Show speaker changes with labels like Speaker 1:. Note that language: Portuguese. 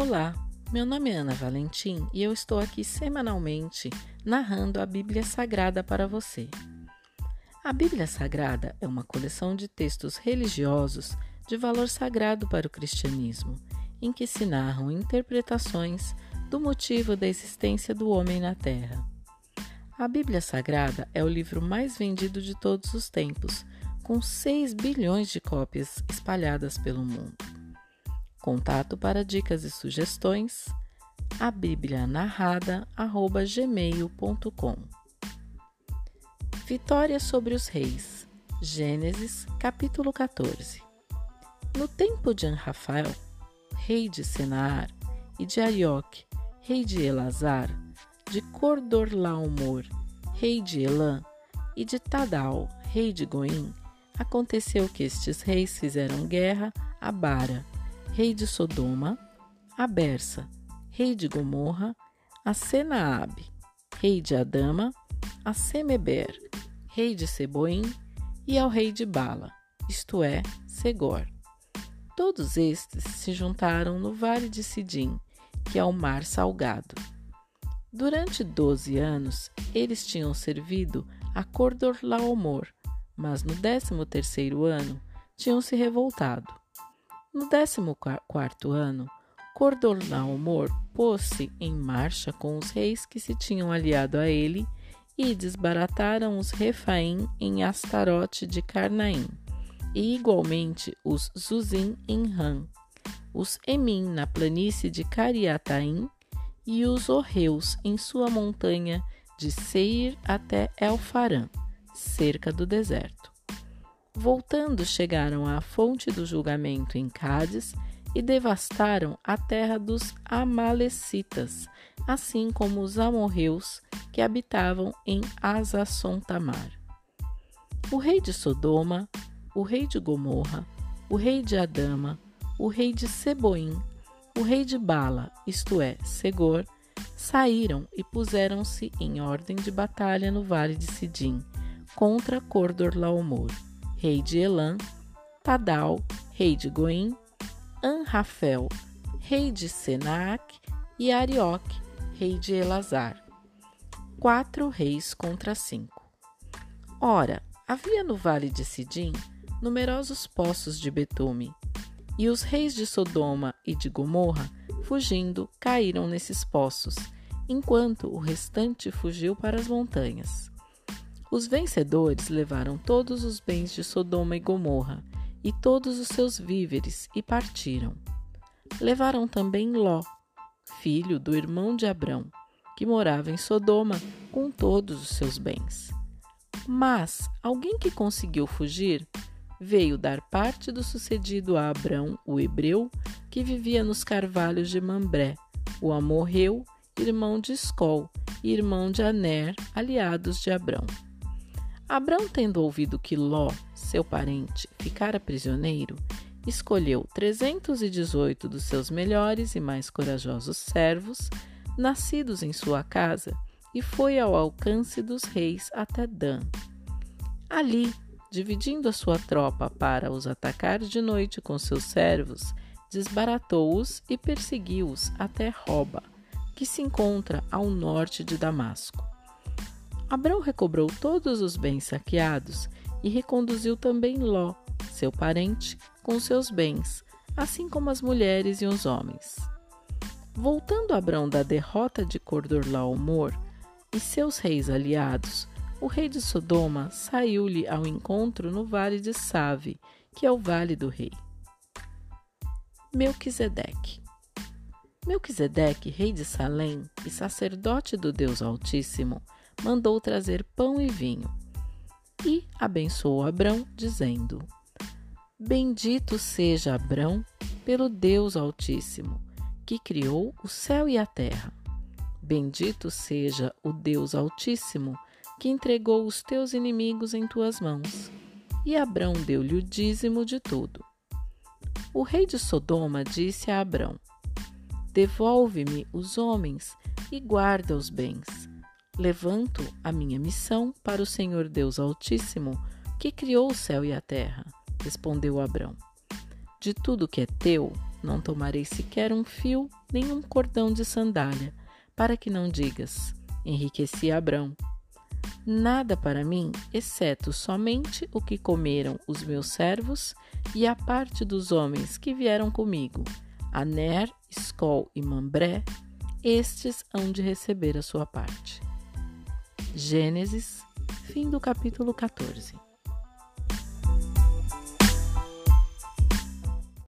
Speaker 1: Olá, meu nome é Ana Valentim e eu estou aqui semanalmente narrando a Bíblia Sagrada para você. A Bíblia Sagrada é uma coleção de textos religiosos de valor sagrado para o cristianismo, em que se narram interpretações do motivo da existência do homem na Terra. A Bíblia Sagrada é o livro mais vendido de todos os tempos, com 6 bilhões de cópias espalhadas pelo mundo. Contato para dicas e sugestões a Bíblia Vitória sobre os reis Gênesis capítulo 14 No tempo de Anrafael, rei de Senaar, e de Arioque, rei de Elazar, de Cordorlaomor, rei de Elã, e de Tadal, rei de Goim, aconteceu que estes reis fizeram guerra a Bara, rei de Sodoma, a Bersa, rei de Gomorra, a Senaabe, rei de Adama, a Semeber, rei de Seboim, e ao rei de Bala, isto é, Segor. Todos estes se juntaram no vale de Sidim, que é o mar salgado. Durante doze anos, eles tinham servido a Cordorlaomor, mas no décimo terceiro ano tinham se revoltado. No 14 ano, Cordorlaomor pôs-se em marcha com os reis que se tinham aliado a ele e desbarataram os Refaim em Astarote de Carnaim, e igualmente os Zuzim em Ram, os Emim na planície de Cariataim e os Orreus em sua montanha de Seir até Elfarã, cerca do deserto. Voltando, chegaram à fonte do julgamento em Cádiz e devastaram a terra dos Amalecitas, assim como os amorreus que habitavam em Azasson-Tamar. O rei de Sodoma, o rei de Gomorra, o rei de Adama, o rei de Seboim, o rei de Bala, isto é, Segor, saíram e puseram-se em ordem de batalha no vale de Sidim, contra Cordor-Laomor rei de Elã, Tadal, rei de Goim, Anrafel, rei de Senac, e Arioque, rei de Elazar. Quatro reis contra cinco. Ora, havia no vale de Sidim numerosos poços de betume, e os reis de Sodoma e de Gomorra, fugindo, caíram nesses poços, enquanto o restante fugiu para as montanhas. Os vencedores levaram todos os bens de Sodoma e Gomorra e todos os seus víveres e partiram. Levaram também Ló, filho do irmão de Abrão, que morava em Sodoma com todos os seus bens. Mas alguém que conseguiu fugir veio dar parte do sucedido a Abrão, o hebreu, que vivia nos carvalhos de Mambré, o amorreu, irmão de Escol e irmão de Aner, aliados de Abrão. Abrão, tendo ouvido que Ló, seu parente, ficara prisioneiro, escolheu 318 dos seus melhores e mais corajosos servos, nascidos em sua casa, e foi ao alcance dos reis até Dan. Ali, dividindo a sua tropa para os atacar de noite com seus servos, desbaratou-os e perseguiu-os até Roba, que se encontra ao norte de Damasco. Abrão recobrou todos os bens saqueados e reconduziu também Ló, seu parente, com seus bens, assim como as mulheres e os homens. Voltando Abrão da derrota de Cordorlaomor e seus reis aliados, o rei de Sodoma saiu-lhe ao encontro no vale de Save, que é o vale do rei. Melquisedeque Melquisedeque, rei de Salém e sacerdote do Deus Altíssimo, mandou trazer pão e vinho. E abençoou Abrão, dizendo: Bendito seja Abrão pelo Deus Altíssimo, que criou o céu e a terra. Bendito seja o Deus Altíssimo, que entregou os teus inimigos em tuas mãos. E Abrão deu-lhe o dízimo de tudo. O rei de Sodoma disse a Abrão: Devolve-me os homens e guarda os bens Levanto a minha missão para o Senhor Deus Altíssimo, que criou o céu e a terra, respondeu Abrão. De tudo que é teu, não tomarei sequer um fio, nem um cordão de sandália, para que não digas: enriqueci Abrão. Nada para mim, exceto somente o que comeram os meus servos e a parte dos homens que vieram comigo, Aner, Escol e Mambré, estes hão de receber a sua parte. Gênesis, fim do capítulo 14.